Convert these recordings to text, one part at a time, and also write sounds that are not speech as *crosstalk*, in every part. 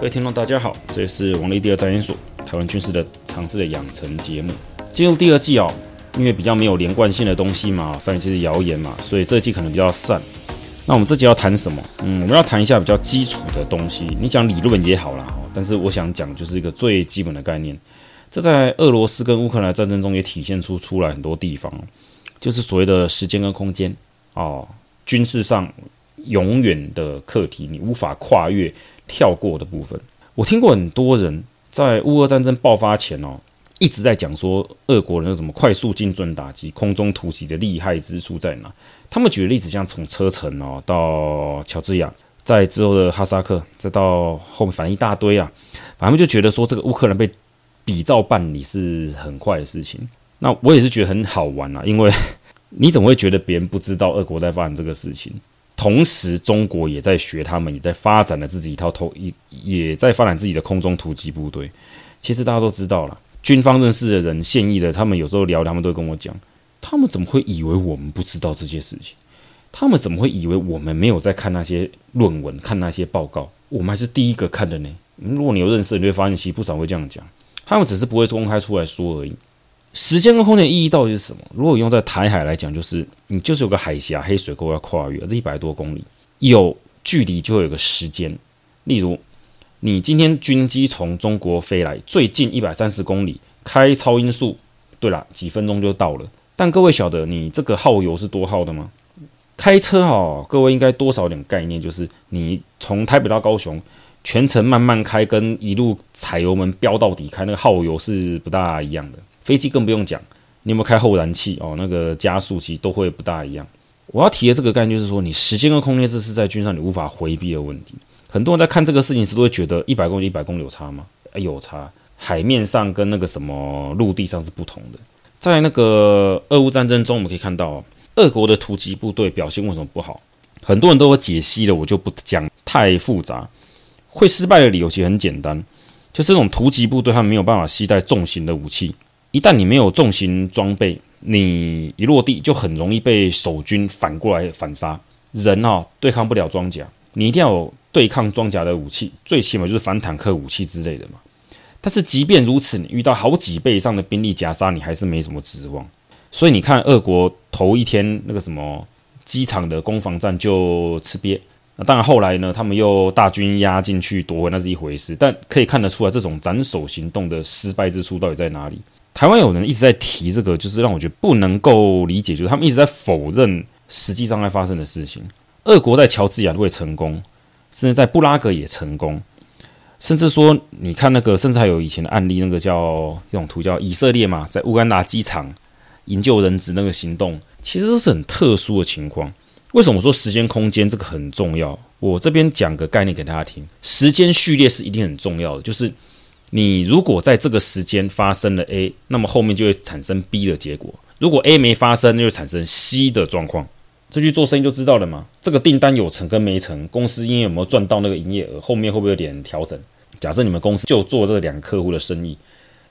各位听众，大家好，这是王立第二战研所台湾军事的常识的养成节目。进入第二季哦，因为比较没有连贯性的东西嘛，上一季是谣言嘛，所以这一季可能比较散。那我们这集要谈什么？嗯，我们要谈一下比较基础的东西。你讲理论也好啦，但是我想讲就是一个最基本的概念。这在俄罗斯跟乌克兰战争中也体现出出来很多地方，就是所谓的时间跟空间哦，军事上永远的课题，你无法跨越。跳过的部分，我听过很多人在乌俄战争爆发前哦，一直在讲说俄国人有什么快速精准打击、空中突袭的厉害之处在哪？他们举的例子像从车臣哦到乔治亚，在之后的哈萨克，再到后面反正一大堆啊，反正就觉得说这个乌克兰被比照办理是很快的事情。那我也是觉得很好玩啊，因为 *laughs* 你怎么会觉得别人不知道俄国在发生这个事情？同时，中国也在学他们，也在发展了自己一套投，也也在发展自己的空中突击部队。其实大家都知道了，军方认识的人、现役的，他们有时候聊，他们都跟我讲，他们怎么会以为我们不知道这些事情？他们怎么会以为我们没有在看那些论文、看那些报告？我们还是第一个看的呢。如果你有认识，你会发现其实不少会这样讲，他们只是不会公开出来说而已。时间跟空间的意义到底是什么？如果用在台海来讲，就是你就是有个海峡、黑水沟要跨越，这一百多公里，有距离就会有个时间。例如，你今天军机从中国飞来，最近一百三十公里，开超音速，对啦，几分钟就到了。但各位晓得你这个耗油是多耗的吗？开车哦，各位应该多少点概念，就是你从台北到高雄，全程慢慢开，跟一路踩油门飙到底开，那个耗油是不大一样的。飞机更不用讲，你有没有开后燃器哦？那个加速器都会不大一样。我要提的这个概念就是说，你时间跟空间这是在军上你无法回避的问题。很多人在看这个事情时都会觉得一百公里一百公里有差吗？有差。海面上跟那个什么陆地上是不同的。在那个俄乌战争中，我们可以看到，俄国的突击部队表现为什么不好？很多人都有解析的，我就不讲太复杂。会失败的理由其实很简单，就是这种突击部队他没有办法携带重型的武器。一旦你没有重型装备，你一落地就很容易被守军反过来反杀。人啊，对抗不了装甲，你一定要有对抗装甲的武器，最起码就是反坦克武器之类的嘛。但是即便如此，你遇到好几倍以上的兵力夹杀，你还是没什么指望。所以你看，俄国头一天那个什么机场的攻防战就吃瘪。那当然后来呢，他们又大军压进去夺回，那是一回事。但可以看得出来，这种斩首行动的失败之处到底在哪里？台湾有人一直在提这个，就是让我觉得不能够理解，就是他们一直在否认实际上在发生的事情。俄国在乔治亚会成功，甚至在布拉格也成功，甚至说你看那个，甚至还有以前的案例，那个叫那种图叫以色列嘛，在乌干达机场营救人质那个行动，其实都是很特殊的情况。为什么说时间空间这个很重要？我这边讲个概念给大家听，时间序列是一定很重要的，就是。你如果在这个时间发生了 A，那么后面就会产生 B 的结果。如果 A 没发生，那就产生 C 的状况。这去做生意就知道了嘛。这个订单有成跟没成，公司因为有没有赚到那个营业额，后面会不会有点调整？假设你们公司就做这两个客户的生意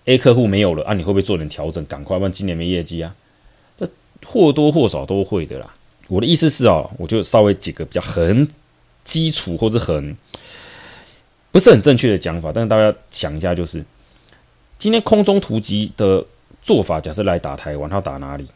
，A 客户没有了啊，你会不会做点调整？赶快，不然今年没业绩啊。这或多或少都会的啦。我的意思是哦，我就稍微几个比较很基础或者很。不是很正确的讲法，但是大家想一下，就是今天空中突击的做法，假设来打台湾，他要打哪里？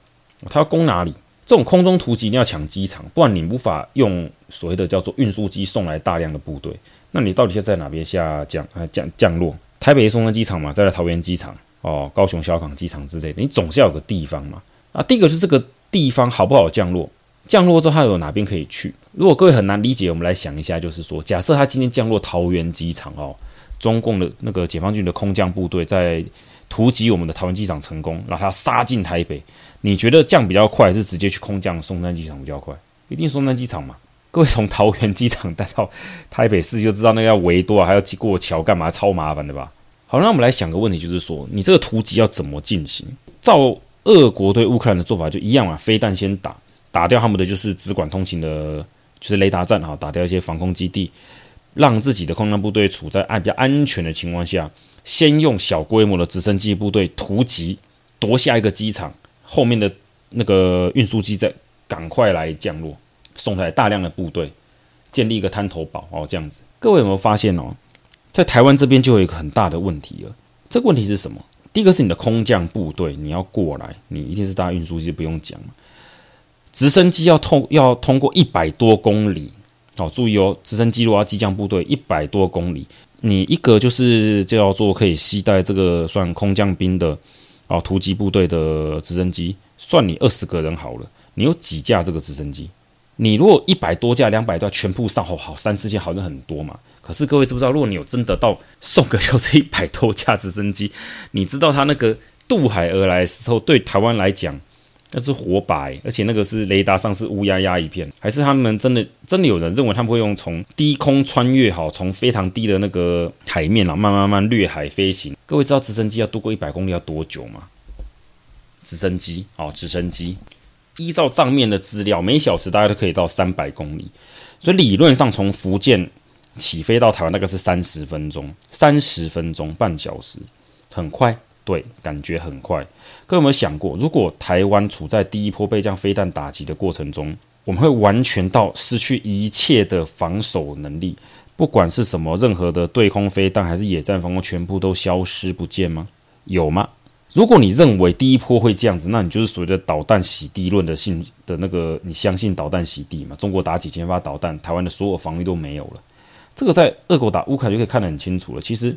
他要攻哪里？这种空中突击一定要抢机场，不然你无法用所谓的叫做运输机送来大量的部队。那你到底是在哪边下降啊降降落？台北松山机场嘛，再来桃园机场哦，高雄小港机场之类的，你总是要有个地方嘛。啊，第一个是这个地方好不好降落？降落之后，他有哪边可以去？如果各位很难理解，我们来想一下，就是说，假设他今天降落桃园机场哦，中共的那个解放军的空降部队在突击我们的桃园机场成功，让他杀进台北，你觉得降比较快，还是直接去空降松山机场比较快？一定松山机场嘛？*laughs* 各位从桃园机场带到台北市就知道那个要围多啊，还要过桥干嘛？超麻烦的吧？好，那我们来想个问题，就是说，你这个突击要怎么进行？照俄国对乌克兰的做法就一样啊，飞弹先打。打掉他们的就是只管通行的，就是雷达站哈，打掉一些防空基地，让自己的空降部队处在安比较安全的情况下，先用小规模的直升机部队突击夺下一个机场，后面的那个运输机再赶快来降落，送来大量的部队，建立一个滩头堡哦，这样子。各位有没有发现哦？在台湾这边就有一个很大的问题了。这个问题是什么？第一个是你的空降部队，你要过来，你一定是搭运输机，不用讲。直升机要通要通过一百多公里，好，注意哦，直升机如果要机降部队一百多公里，你一个就是叫做可以携带这个算空降兵的哦，突击部队的直升机，算你二十个人好了，你有几架这个直升机？你如果一百多架、两百架全部上，好好三四千，好像很多嘛。可是各位知不知道，如果你有真的到送个就是一百多架直升机，你知道他那个渡海而来时候，对台湾来讲那是火把，而且那个是雷达上是乌压压一片，还是他们真的真的有人认为他们会用从低空穿越，好从非常低的那个海面啊，慢慢慢掠海飞行？各位知道直升机要渡过一百公里要多久吗？直升机哦，直升机依照账面的资料，每小时大概都可以到三百公里，所以理论上从福建。起飞到台湾大概是三十分钟，三十分钟，半小时，很快，对，感觉很快。各位有没有想过，如果台湾处在第一波被这样飞弹打击的过程中，我们会完全到失去一切的防守能力，不管是什么，任何的对空飞弹还是野战防空，全部都消失不见吗？有吗？如果你认为第一波会这样子，那你就是所谓的导弹洗地论的信的那个，你相信导弹洗地吗？中国打几千发导弹，台湾的所有防御都没有了。这个在俄国打乌克兰就可以看得很清楚了。其实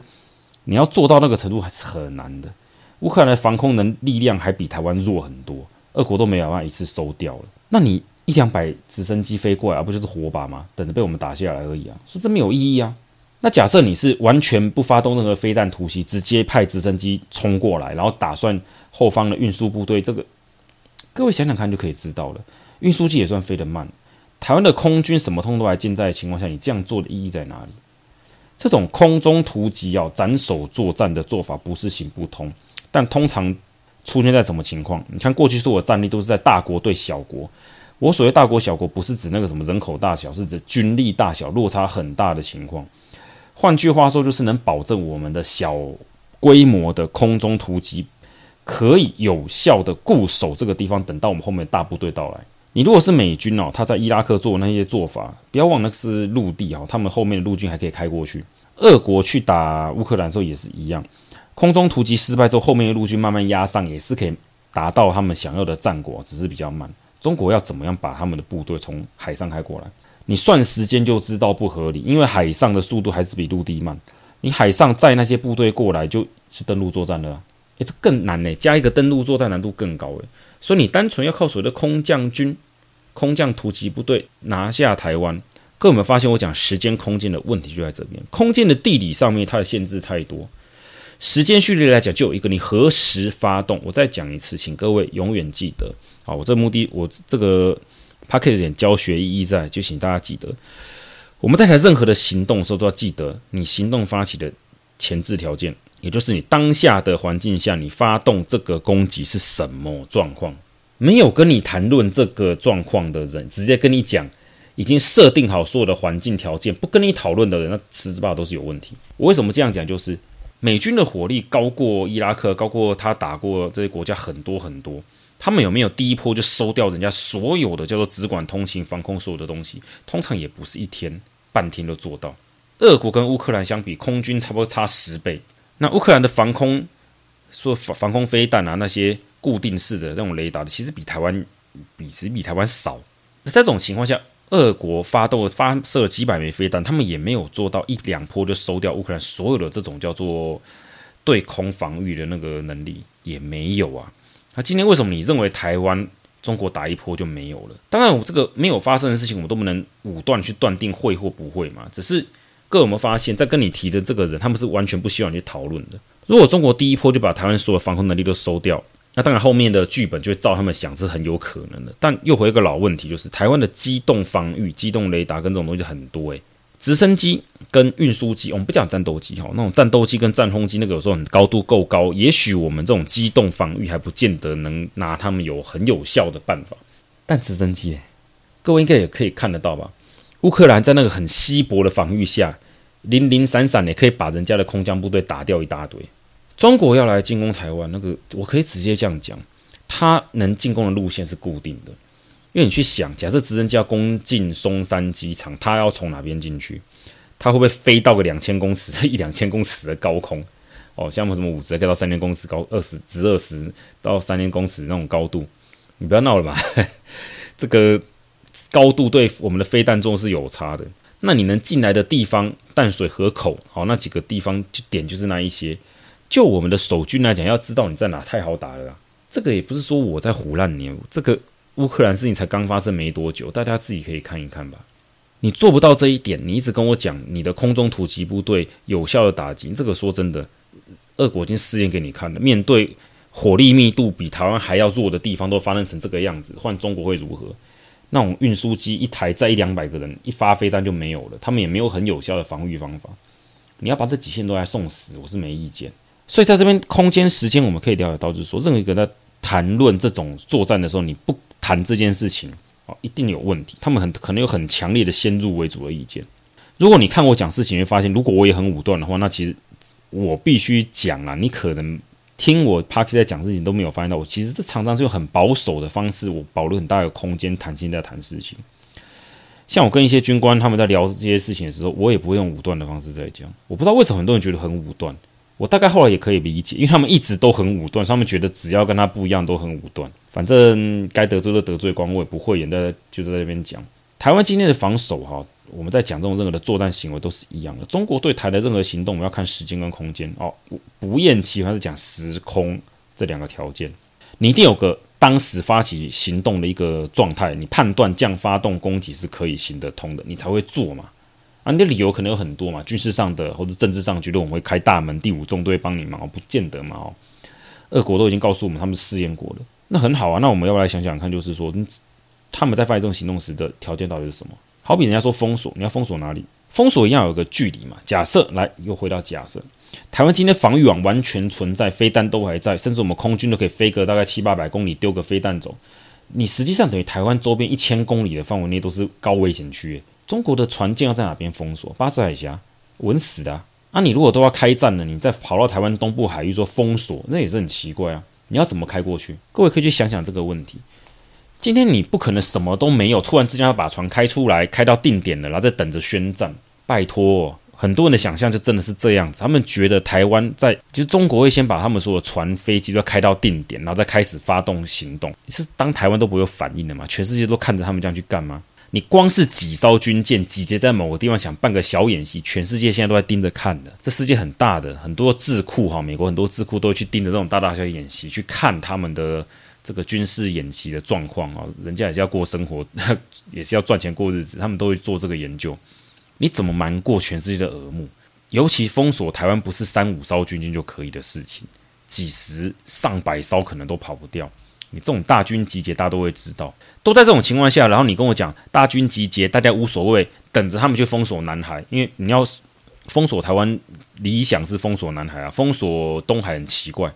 你要做到那个程度还是很难的。乌克兰的防空能力量还比台湾弱很多，俄国都没有办法一次收掉了。那你一两百直升机飞过来，不就是火把吗？等着被我们打下来而已啊！说这没有意义啊。那假设你是完全不发动任何飞弹突袭，直接派直升机冲过来，然后打算后方的运输部队，这个各位想想看就可以知道了。运输机也算飞得慢。台湾的空军什么通都还健在的情况下，你这样做的意义在哪里？这种空中突击要斩首作战的做法不是行不通，但通常出现在什么情况？你看过去所有的战例都是在大国对小国。我所谓大国小国，不是指那个什么人口大小，是指军力大小落差很大的情况。换句话说，就是能保证我们的小规模的空中突击可以有效的固守这个地方，等到我们后面大部队到来。你如果是美军哦，他在伊拉克做那些做法，不要忘了是陆地哦，他们后面的陆军还可以开过去。俄国去打乌克兰的时候也是一样，空中突击失败之后，后面的陆军慢慢压上，也是可以达到他们想要的战果，只是比较慢。中国要怎么样把他们的部队从海上开过来？你算时间就知道不合理，因为海上的速度还是比陆地慢。你海上载那些部队过来，就是登陆作战了。诶，这更难呢，加一个登陆作战难度更高诶。所以你单纯要靠所谓的空降军。空降突击部队拿下台湾，各位有没有发现我讲时间空间的问题就在这边？空间的地理上面它的限制太多，时间序列来讲就有一个，你何时发动？我再讲一次，请各位永远记得。好，我这目的，我这个 packet 有点教学意义在，就请大家记得，我们在谈任何的行动的时候都要记得，你行动发起的前置条件，也就是你当下的环境下，你发动这个攻击是什么状况。没有跟你谈论这个状况的人，直接跟你讲，已经设定好所有的环境条件，不跟你讨论的人，那十之八都是有问题。我为什么这样讲？就是美军的火力高过伊拉克，高过他打过这些国家很多很多。他们有没有第一波就收掉人家所有的叫做只管通勤、防空所有的东西？通常也不是一天半天都做到。俄国跟乌克兰相比，空军差不多差十倍。那乌克兰的防空说防防空飞弹啊那些。固定式的那种雷达的，其实比台湾比其实比台湾少。那在这种情况下，俄国发动发射了几百枚飞弹，他们也没有做到一两波就收掉乌克兰所有的这种叫做对空防御的那个能力，也没有啊。那今天为什么你认为台湾中国打一波就没有了？当然，我这个没有发生的事情，我们都不能武断去断定会或不会嘛。只是各位有没有发现，在跟你提的这个人，他们是完全不希望你去讨论的。如果中国第一波就把台湾所有的防空能力都收掉，那当然，后面的剧本就会照他们想是很有可能的。但又回一个老问题，就是台湾的机动防御、机动雷达跟这种东西很多诶，直升机跟运输机，我们不讲战斗机哈，那种战斗机跟战轰机那个有时候很高度够高，也许我们这种机动防御还不见得能拿他们有很有效的办法。但直升机，各位应该也可以看得到吧？乌克兰在那个很稀薄的防御下，零零散散也可以把人家的空降部队打掉一大堆。中国要来进攻台湾，那个我可以直接这样讲，他能进攻的路线是固定的，因为你去想，假设直升机要攻进松山机场，他要从哪边进去？它会不会飞到个两千公尺、一两千公尺的高空？哦，像什么五直可以到三千公尺高，二十直二十到三千公尺那种高度，你不要闹了吧？这个高度对我们的飞弹重是有差的。那你能进来的地方，淡水河口，好，那几个地方就点就是那一些。就我们的守军来讲，要知道你在哪，太好打了。这个也不是说我在胡乱你，这个乌克兰事情才刚发生没多久，大家自己可以看一看吧。你做不到这一点，你一直跟我讲你的空中突击部队有效的打击，这个说真的，俄国已经试验给你看了。面对火力密度比台湾还要弱的地方，都发生成这个样子，换中国会如何？那种运输机一台载一两百个人，一发飞弹就没有了，他们也没有很有效的防御方法。你要把这几线都来送死，我是没意见。所以在这边空间时间，我们可以了解到，就是说，任何一个在谈论这种作战的时候，你不谈这件事情啊，一定有问题。他们很可能有很强烈的先入为主的意见。如果你看我讲事情，会发现，如果我也很武断的话，那其实我必须讲啦。你可能听我 Park 在讲事情都没有发现到，我其实这常常是用很保守的方式，我保留很大的空间，弹性在谈事情。像我跟一些军官他们在聊这些事情的时候，我也不会用武断的方式在讲。我不知道为什么很多人觉得很武断。我大概后来也可以理解，因为他们一直都很武断，他们觉得只要跟他不一样都很武断。反正该得罪的得罪光，我也不会演在就是在这边讲。台湾今天的防守哈，我们在讲这种任何的作战行为都是一样的。中国对台的任何行动，我们要看时间跟空间哦，不厌其烦是讲时空这两个条件，你一定有个当时发起行动的一个状态，你判断这样发动攻击是可以行得通的，你才会做嘛。啊，你的理由可能有很多嘛，军事上的或者政治上，觉得我们会开大门，第五纵队帮你忙，不见得嘛哦。俄国都已经告诉我们，他们试验过了，那很好啊。那我们要不要来想想看，就是说，他们在发起这种行动时的条件到底是什么？好比人家说封锁，你要封锁哪里？封锁一样有个距离嘛。假设来，又回到假设，台湾今天防御网完全存在，飞弹都还在，甚至我们空军都可以飞个大概七八百公里，丢个飞弹走。你实际上等于台湾周边一千公里的范围内都是高危险区。中国的船舰要在哪边封锁？巴士海峡，稳死的啊！你如果都要开战了，你再跑到台湾东部海域说封锁，那也是很奇怪啊！你要怎么开过去？各位可以去想想这个问题。今天你不可能什么都没有，突然之间要把船开出来，开到定点了，然后再等着宣战。拜托，很多人的想象就真的是这样子，他们觉得台湾在，其实中国会先把他们所有的船、飞机都要开到定点，然后再开始发动行动。是当台湾都不会反应的吗？全世界都看着他们这样去干吗？你光是几艘军舰集结在某个地方，想办个小演习，全世界现在都在盯着看的。这世界很大的，很多智库哈，美国很多智库都去盯着这种大大小小演习，去看他们的这个军事演习的状况啊。人家也是要过生活，*laughs* 也是要赚钱过日子，他们都会做这个研究。你怎么瞒过全世界的耳目？尤其封锁台湾，不是三五艘军舰就可以的事情，几十上百艘可能都跑不掉。你这种大军集结，大家都会知道。都在这种情况下，然后你跟我讲大军集结，大家无所谓，等着他们去封锁南海。因为你要封锁台湾，理想是封锁南海啊，封锁东海很奇怪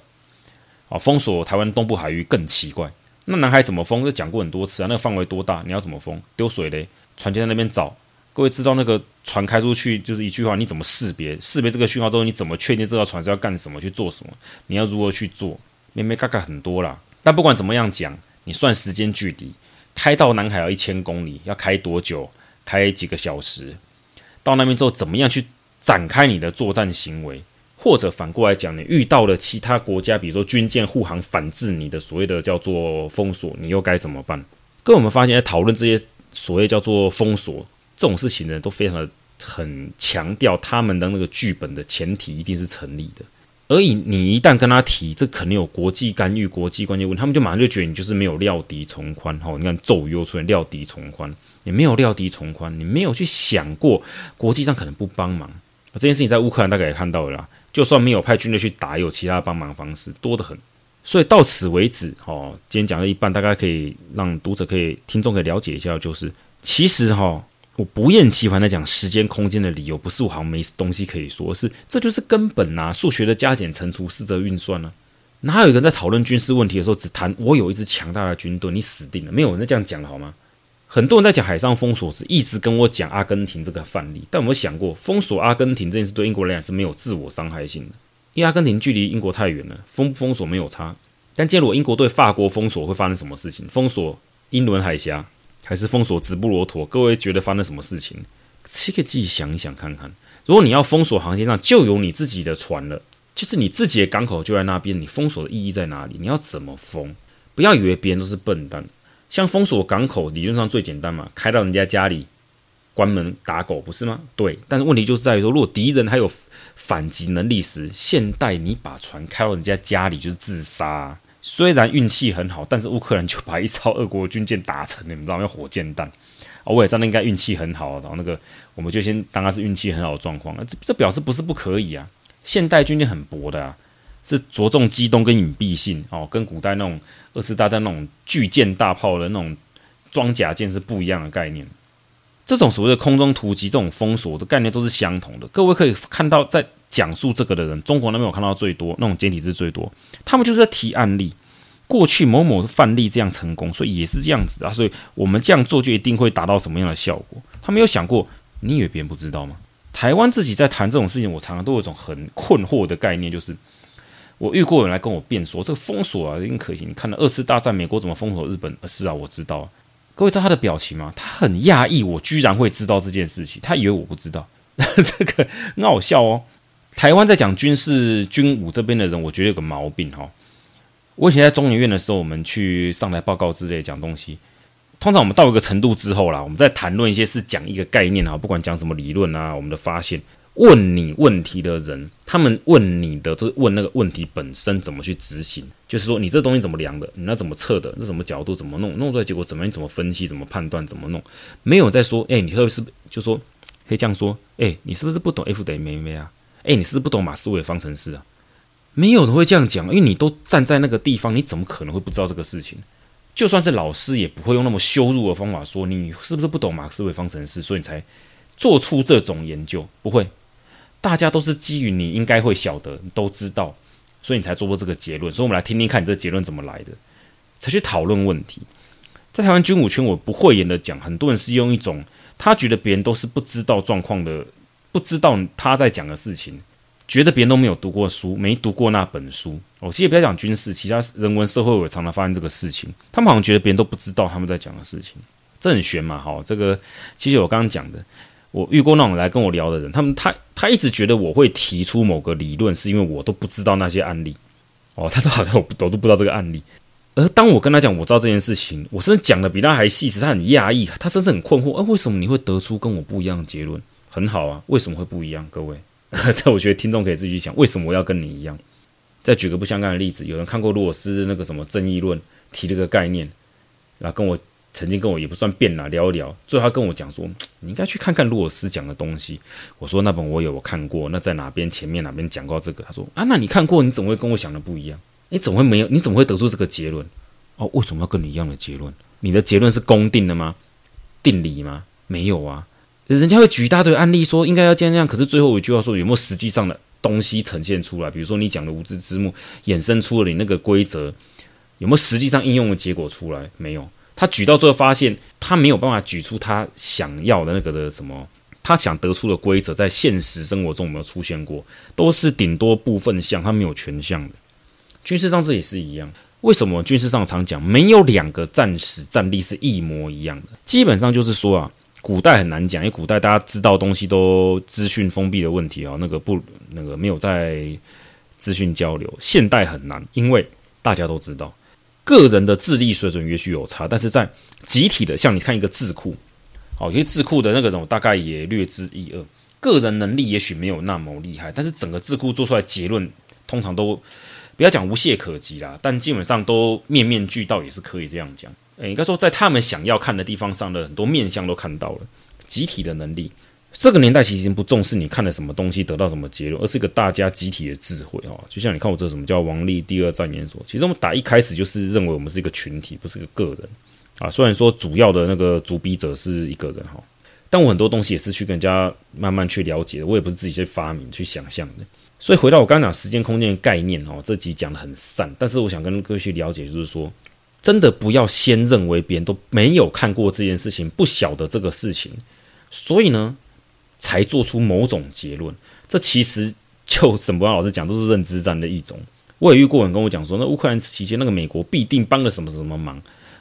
啊，封锁台湾东部海域更奇怪。那南海怎么封？就讲过很多次啊，那个范围多大？你要怎么封？丢水雷？船就在那边找。各位知道那个船开出去就是一句话，你怎么识别？识别这个讯号之后，你怎么确定这条船是要干什么？去做什么？你要如何去做？咩咩嘎嘎很多啦。但不管怎么样讲，你算时间距离，开到南海要一千公里，要开多久？开几个小时？到那边之后，怎么样去展开你的作战行为？或者反过来讲，你遇到了其他国家，比如说军舰护航反制你的所谓的叫做封锁，你又该怎么办？跟我们发现，在讨论这些所谓叫做封锁这种事情呢，都非常的很强调他们的那个剧本的前提一定是成立的。而以你一旦跟他提，这肯定有国际干预、国际关键问题，他们就马上就觉得你就是没有料敌从宽。哈，你看咒语又出现，料敌从宽，你没有料敌从宽，你没有去想过国际上可能不帮忙。这件事情在乌克兰大概也看到了啦，就算没有派军队去打，有其他帮忙方式多得很。所以到此为止，哈，今天讲了一半，大概可以让读者可以、听众可以了解一下，就是其实哈。我不厌其烦的讲时间空间的理由，不是我好像没东西可以说，是这就是根本呐、啊。数学的加减乘除、四则运算呢、啊，哪有一个人在讨论军事问题的时候只谈我有一支强大的军队，你死定了。没有人这样讲了好吗？很多人在讲海上封锁时，一直跟我讲阿根廷这个范例，但有没有想过，封锁阿根廷这件事对英国来讲是没有自我伤害性的，因为阿根廷距离英国太远了，封不封锁没有差。但假如英国对法国封锁，会发生什么事情？封锁英伦海峡？还是封锁直布罗陀？各位觉得发生什么事情？这个自己想一想看看。如果你要封锁航线上就有你自己的船了，就是你自己的港口就在那边，你封锁的意义在哪里？你要怎么封？不要以为别人都是笨蛋。像封锁港口，理论上最简单嘛，开到人家家里，关门打狗，不是吗？对。但是问题就是在于说，如果敌人还有反击能力时，现代你把船开到人家家里就是自杀啊。虽然运气很好，但是乌克兰就把一艘俄国军舰打沉了，你知道吗？要火箭弹。哦，我也知道应该运气很好，然后那个我们就先当它是运气很好的状况。这这表示不是不可以啊。现代军舰很薄的啊。是着重机动跟隐蔽性哦，跟古代那种二次大战那种巨舰大炮的那种装甲舰是不一样的概念。这种所谓的空中突击、这种封锁的概念都是相同的。各位可以看到，在讲述这个的人，中国那边我看到最多那种简体字最多，他们就是在提案例，过去某某范例这样成功，所以也是这样子啊。所以我们这样做就一定会达到什么样的效果？他没有想过，你以为别人不知道吗？台湾自己在谈这种事情，我常常都有一种很困惑的概念，就是。我遇过有人来跟我辩说，这个封锁啊，一定可行。你看了二次大战，美国怎么封锁日本？是啊，我知道。各位知道他的表情吗？他很讶异，我居然会知道这件事情。他以为我不知道，*laughs* 这个很好笑哦。台湾在讲军事军武这边的人，我觉得有个毛病哈。我以前在中研院的时候，我们去上台报告之类讲东西，通常我们到一个程度之后啦，我们在谈论一些事讲一个概念啊，不管讲什么理论啊，我们的发现。问你问题的人，他们问你的都是问那个问题本身怎么去执行，就是说你这东西怎么量的，你那怎么测的，这什么角度怎么弄，弄出来结果怎么你怎么分析，怎么判断，怎么弄，没有在说，哎、你是不是就说可以这样说，哎、你是不是不懂 F 等于 ma 啊？哎、你是不是不懂马斯韦方程式啊？没有人会这样讲，因为你都站在那个地方，你怎么可能会不知道这个事情？就算是老师也不会用那么羞辱的方法说你是不是不懂马斯韦方程式，所以你才做出这种研究，不会。大家都是基于你应该会晓得，都知道，所以你才做过这个结论。所以，我们来听听看你这个结论怎么来的，才去讨论问题。在台湾军武圈，我不讳言的讲，很多人是用一种他觉得别人都是不知道状况的，不知道他在讲的事情，觉得别人都没有读过书，没读过那本书。哦，其实不要讲军事，其他人文社会我也常常发生这个事情。他们好像觉得别人都不知道他们在讲的事情，这很玄嘛。哈，这个其实我刚刚讲的。我遇过那种来跟我聊的人，他们他他一直觉得我会提出某个理论，是因为我都不知道那些案例。哦，*laughs* 他都好像我我都不知道这个案例。而当我跟他讲我知道这件事情，我甚至讲的比他还细时，他很讶异，他甚至很困惑，啊，为什么你会得出跟我不一样的结论？很好啊，为什么会不一样？各位，*laughs* 这我觉得听众可以自己去想，为什么我要跟你一样？再举个不相干的例子，有人看过洛斯那个什么正义论，提了个概念，然后跟我。曾经跟我也不算辩啦，聊一聊，最后他跟我讲说，你应该去看看洛尔斯讲的东西。我说那本我有看过，那在哪边前面哪边讲过这个？他说啊，那你看过，你怎么会跟我想的不一样？你怎么会没有？你怎么会得出这个结论？哦，为什么要跟你一样的结论？你的结论是公定的吗？定理吗？没有啊，人家会举一大堆案例说应该要这样这样，可是最后一句话说有没有实际上的东西呈现出来？比如说你讲的无知之幕衍生出了你那个规则，有没有实际上应用的结果出来？没有。他举到最后发现，他没有办法举出他想要的那个的什么，他想得出的规则，在现实生活中有没有出现过？都是顶多部分项，他没有全项的。军事上这也是一样。为什么军事上常讲没有两个战史战力是一模一样的？基本上就是说啊，古代很难讲，因为古代大家知道东西都资讯封闭的问题啊，那个不那个没有在资讯交流。现代很难，因为大家都知道。个人的智力水准也许有差，但是在集体的，像你看一个智库，好，有些智库的那个人，大概也略知一二。个人能力也许没有那么厉害，但是整个智库做出来结论，通常都不要讲无懈可击啦，但基本上都面面俱到，也是可以这样讲。诶，应该说在他们想要看的地方上的很多面向都看到了，集体的能力。这个年代其实已经不重视你看了什么东西得到什么结论，而是一个大家集体的智慧哦。就像你看我这什么叫王力第二战研所，其实我们打一开始就是认为我们是一个群体，不是一个个人啊。虽然说主要的那个主笔者是一个人哈，但我很多东西也是去跟人家慢慢去了解的，我也不是自己去发明去想象的。所以回到我刚刚讲时间空间的概念哦，这集讲得很散，但是我想跟各位去了解，就是说真的不要先认为别人都没有看过这件事情，不晓得这个事情，所以呢。才做出某种结论，这其实就沈博安老师讲，都是认知战的一种。我也遇过人跟我讲说，那乌克兰期间那个美国必定帮了什么什么忙。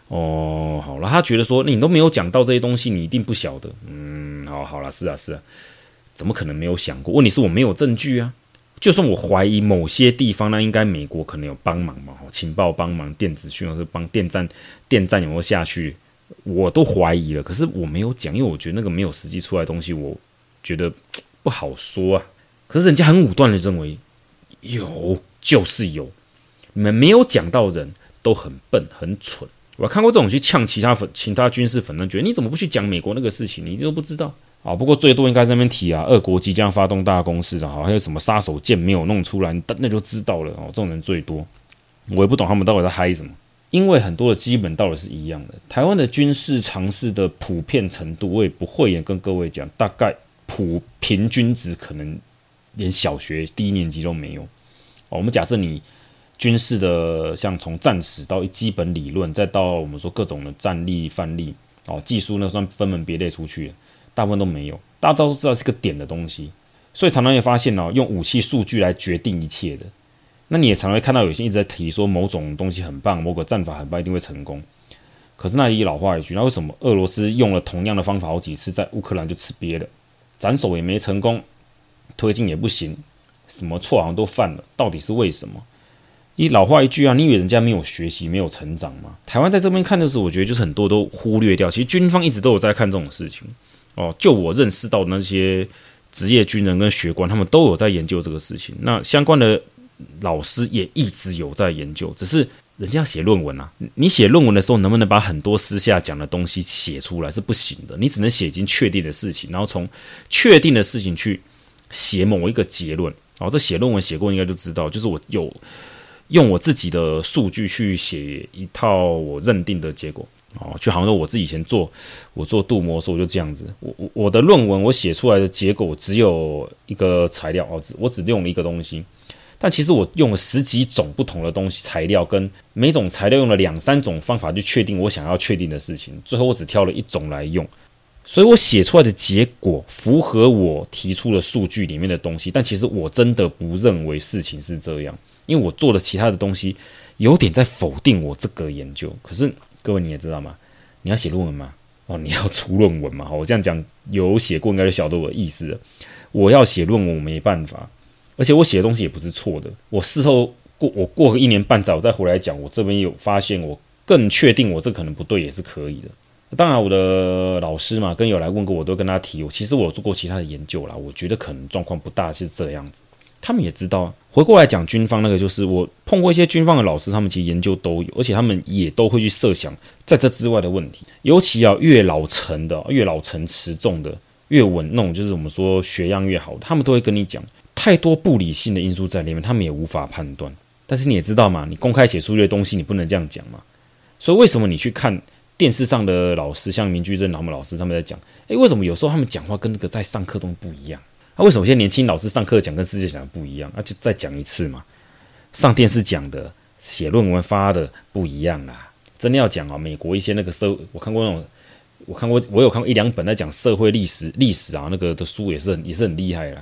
哦，好了，他觉得说你都没有讲到这些东西，你一定不晓得。嗯，好好了，是啊是啊，怎么可能没有想过？问题是我没有证据啊。就算我怀疑某些地方，那应该美国可能有帮忙嘛？情报帮忙，电子讯号是帮电站，电站有没有下去？我都怀疑了。可是我没有讲，因为我觉得那个没有实际出来的东西，我觉得不好说啊。可是人家很武断的认为有就是有，你们没有讲到人都很笨很蠢。我看过这种去呛其他粉、其他军事粉，觉得你怎么不去讲美国那个事情？你都不知道。啊，不过最多应该在那边提啊，俄国即将发动大攻势啊，还有什么杀手锏没有弄出来，那就知道了哦。这种人最多，我也不懂他们到底在嗨什么。因为很多的基本道理是一样的，台湾的军事尝试的普遍程度，我也不会也跟各位讲，大概普平均值可能连小学低年级都没有。哦，我们假设你军事的像从战史到基本理论，再到我们说各种的战例范例，哦，技术那算分门别类出去。大部分都没有，大家都知道是个点的东西，所以常常也发现哦，用武器数据来决定一切的。那你也常常会看到有些一直在提说某种东西很棒，某个战法很棒，一定会成功。可是那一老话一句，那为什么俄罗斯用了同样的方法好几次，在乌克兰就吃瘪了，斩首也没成功，推进也不行，什么错好像都犯了，到底是为什么？一老话一句啊，你以为人家没有学习、没有成长吗？台湾在这边看的时候，我觉得就是很多都忽略掉。其实军方一直都有在看这种事情。哦，就我认识到的那些职业军人跟学官，他们都有在研究这个事情。那相关的老师也一直有在研究，只是人家要写论文啊。你写论文的时候，能不能把很多私下讲的东西写出来是不行的。你只能写已经确定的事情，然后从确定的事情去写某一个结论。哦，这写论文写过应该就知道，就是我有用我自己的数据去写一套我认定的结果。哦，就好像说我自己以前做，我做镀膜的时候就这样子。我我我的论文我写出来的结果只有一个材料哦，只我只用了一个东西，但其实我用了十几种不同的东西材料，跟每种材料用了两三种方法去确定我想要确定的事情，最后我只挑了一种来用，所以我写出来的结果符合我提出的数据里面的东西，但其实我真的不认为事情是这样，因为我做了其他的东西，有点在否定我这个研究，可是。各位你也知道吗？你要写论文吗？哦，你要出论文吗？我这样讲有写过，应该就晓得我的意思了。我要写论文，我没办法，而且我写的东西也不是错的。我事后过，我过个一年半载，我再回来讲，我这边有发现，我更确定我这可能不对，也是可以的。当然，我的老师嘛，跟有来问过我，都跟他提。我其实我做过其他的研究啦，我觉得可能状况不大是这样子。他们也知道，回过来讲军方那个，就是我碰过一些军方的老师，他们其实研究都有，而且他们也都会去设想在这之外的问题。尤其啊，越老成的、越老成持重的、越稳那种，就是我们说学样越好的，他们都会跟你讲太多不理性的因素在里面，他们也无法判断。但是你也知道嘛，你公开写出这些东西，你不能这样讲嘛。所以为什么你去看电视上的老师，像明居正他们老师他们在讲，诶，为什么有时候他们讲话跟那个在上课都不一样？那、为什么现在年轻老师上课讲跟世界讲的不一样？那、就再讲一次嘛。上电视讲的、写论文发的不一样啦。真的要讲啊，美国一些那个社，我看过那种，我看过，我有看过一两本在讲社会历史历史啊，那个的书也是很也是很厉害啦。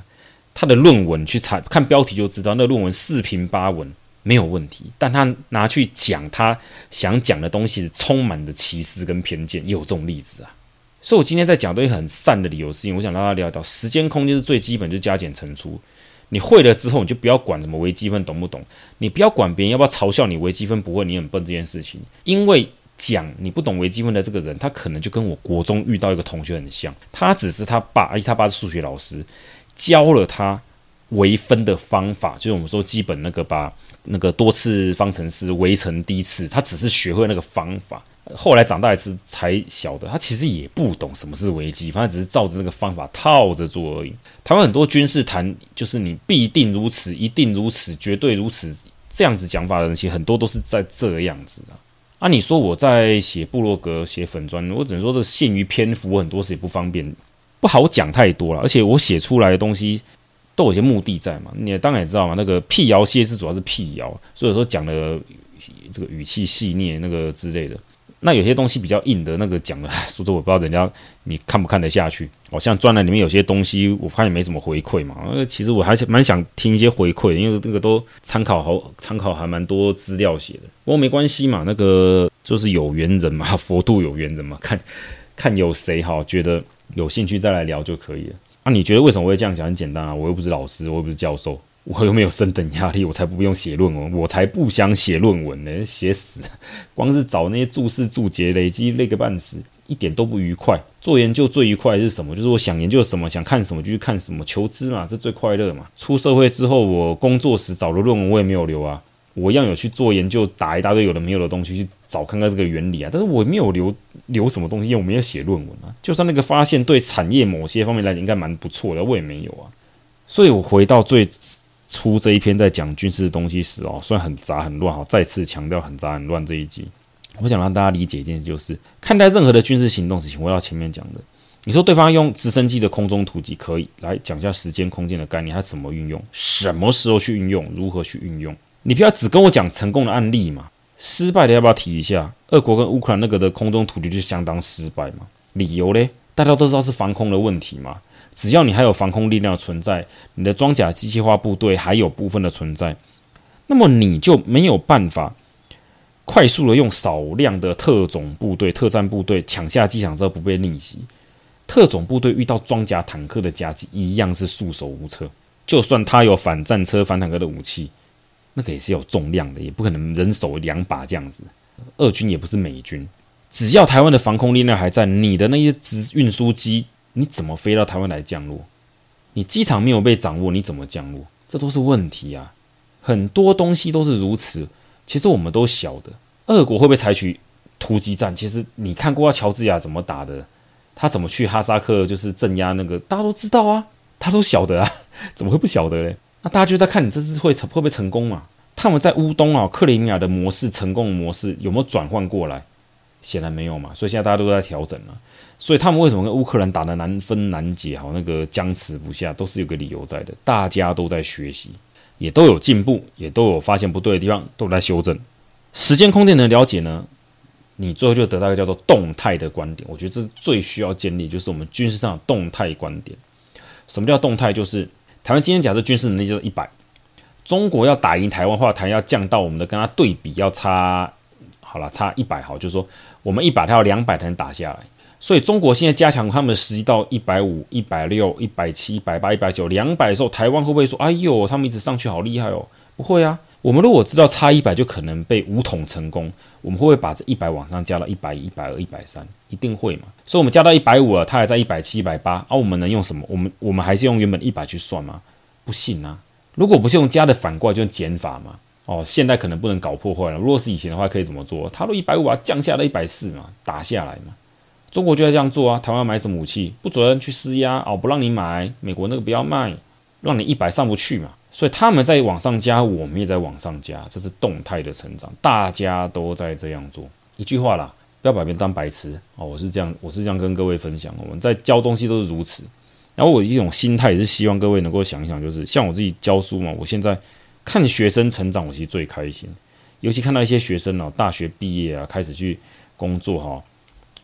他的论文去查看标题就知道，那论文四平八稳没有问题，但他拿去讲他想讲的东西，充满的歧视跟偏见，也有这种例子啊。所以，我今天在讲都很散的理由，是因为我想让大家聊到时间空间是最基本，就加减乘除。你会了之后，你就不要管什么微积分懂不懂，你不要管别人要不要嘲笑你微积分不会，你很笨这件事情。因为讲你不懂微积分的这个人，他可能就跟我国中遇到一个同学很像，他只是他爸，而且他爸是数学老师，教了他微分的方法，就是我们说基本那个把那个多次方程式微成低次，他只是学会那个方法。后来长大一次才晓得，他其实也不懂什么是微积，反正只是照着那个方法套着做而已。台湾很多军事谈，就是你必定如此，一定如此，绝对如此这样子讲法的人，其实很多都是在这样子的。啊，你说我在写部落格、写粉砖，我只能说这限于篇幅，我很多事也不方便，好讲太多了。而且我写出来的东西都有些目的在嘛，你当然也知道嘛，那个辟谣谢是主要是辟谣，所以说讲的这个语气细腻那个之类的。那有些东西比较硬的，那个讲的，*laughs* 说实我不知道人家你看不看得下去。哦，像专栏里面有些东西，我发现没什么回馈嘛。呃，其实我还是蛮想听一些回馈，因为这个都参考好，参考还蛮多资料写的。不过没关系嘛，那个就是有缘人嘛，*laughs* 佛度有缘人嘛，看看有谁哈觉得有兴趣再来聊就可以了。那、啊、你觉得为什么我会这样讲？很简单啊，我又不是老师，我又不是教授，我又没有升等压力，我才不用写论文，我才不想写论文呢，写死！*laughs* 光是找那些注释注解，累积累个半死。一点都不愉快。做研究最愉快的是什么？就是我想研究什么，想看什么就去看什么，求知嘛，这最快乐嘛。出社会之后，我工作时找的论文我也没有留啊，我一样有去做研究，打一大堆有的没有的东西去找看看这个原理啊，但是我没有留留什么东西，因为我没有写论文啊。就算那个发现对产业某些方面来讲应该蛮不错的，我也没有啊。所以我回到最初这一篇在讲军事的东西时哦，虽然很杂很乱哈，再次强调很杂很乱这一集。我想让大家理解一件事，就是看待任何的军事行动事情，回到前面讲的，你说对方用直升机的空中突击，可以来讲一下时间空间的概念，它怎么运用，什么时候去运用，如何去运用？你不要只跟我讲成功的案例嘛，失败的要不要提一下？俄国跟乌克兰那个的空中突击就相当失败嘛，理由嘞？大家都知道是防空的问题嘛，只要你还有防空力量存在，你的装甲机械化部队还有部分的存在，那么你就没有办法。快速的用少量的特种部队、特战部队抢下机场之后不被逆袭，特种部队遇到装甲坦克的夹击一样是束手无策。就算他有反战车、反坦克的武器，那个也是有重量的，也不可能人手两把这样子。俄军也不是美军，只要台湾的防空力量还在，你的那些直运输机你怎么飞到台湾来降落？你机场没有被掌握，你怎么降落？这都是问题啊！很多东西都是如此。其实我们都晓得，俄国会不会采取突击战？其实你看过乔治亚怎么打的，他怎么去哈萨克就是镇压那个，大家都知道啊，他都晓得啊，*laughs* 怎么会不晓得嘞？那大家就在看你这次会成会不会成功嘛？他们在乌东啊，克里米亚的模式成功的模式有没有转换过来？显然没有嘛，所以现在大家都在调整了。所以他们为什么跟乌克兰打得难分难解？好，那个僵持不下，都是有个理由在的，大家都在学习。也都有进步，也都有发现不对的地方，都在修正。时间空间的了解呢，你最后就得到一个叫做动态的观点。我觉得这是最需要建立，就是我们军事上的动态观点。什么叫动态？就是台湾今天假设军事能力就是一百，中国要打赢台湾，话台湾要降到我们的跟他对比要差，好了，差一百好，就是说我们一百，他要两百才能打下来。所以中国现在加强他们的实力到一百五、一百六、一百七、一百八、一百九、两百的时候，台湾会不会说：“哎呦，他们一直上去好厉害哦？”不会啊。我们如果知道差一百就可能被五统成功，我们会不会把这一百往上加到一百一、一百二、一百三？一定会嘛。所以，我们加到一百五了，他还在一百七、一百八，啊，我们能用什么？我们我们还是用原本一百去算吗？不信啊。如果不是用加的，反过来就是减法嘛。哦，现在可能不能搞破坏了。如果是以前的话，可以怎么做？他都一百五啊，降下来一百四嘛，打下来嘛。中国就在这样做啊！台湾买什么武器不准去施压哦，不让你买。美国那个不要卖，让你一百上不去嘛。所以他们在往上加，我们也在往上加，这是动态的成长，大家都在这样做。一句话啦，不要把别人当白痴哦。我是这样，我是这样跟各位分享。我们在教东西都是如此。然后我一种心态也是希望各位能够想一想，就是像我自己教书嘛，我现在看学生成长，我其实最开心。尤其看到一些学生哦，大学毕业啊，开始去工作哈。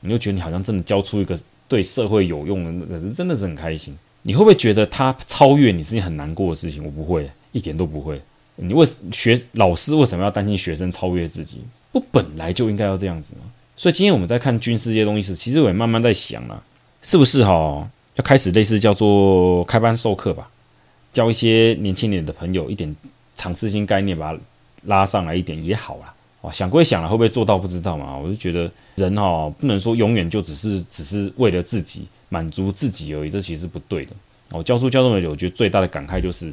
你就觉得你好像真的教出一个对社会有用的那个是，真的是很开心。你会不会觉得他超越你是件很难过的事情？我不会，一点都不会。你为学老师为什么要担心学生超越自己？不本来就应该要这样子吗？所以今天我们在看军事这些东西时，其实我也慢慢在想了，是不是哈要开始类似叫做开班授课吧，教一些年轻点的朋友一点常识性概念，把它拉上来一点也好啦。哦，想归想了，会不会做到不知道嘛？我就觉得人哦，不能说永远就只是只是为了自己满足自己而已，这其实是不对的。我教书教这么久，我觉得最大的感慨就是，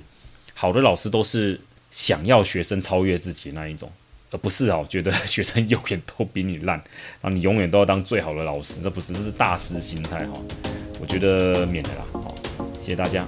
好的老师都是想要学生超越自己那一种，而不是哦觉得学生永远都比你烂，啊你永远都要当最好的老师，这不是，这是大师心态哈。我觉得免得啦，好，谢谢大家。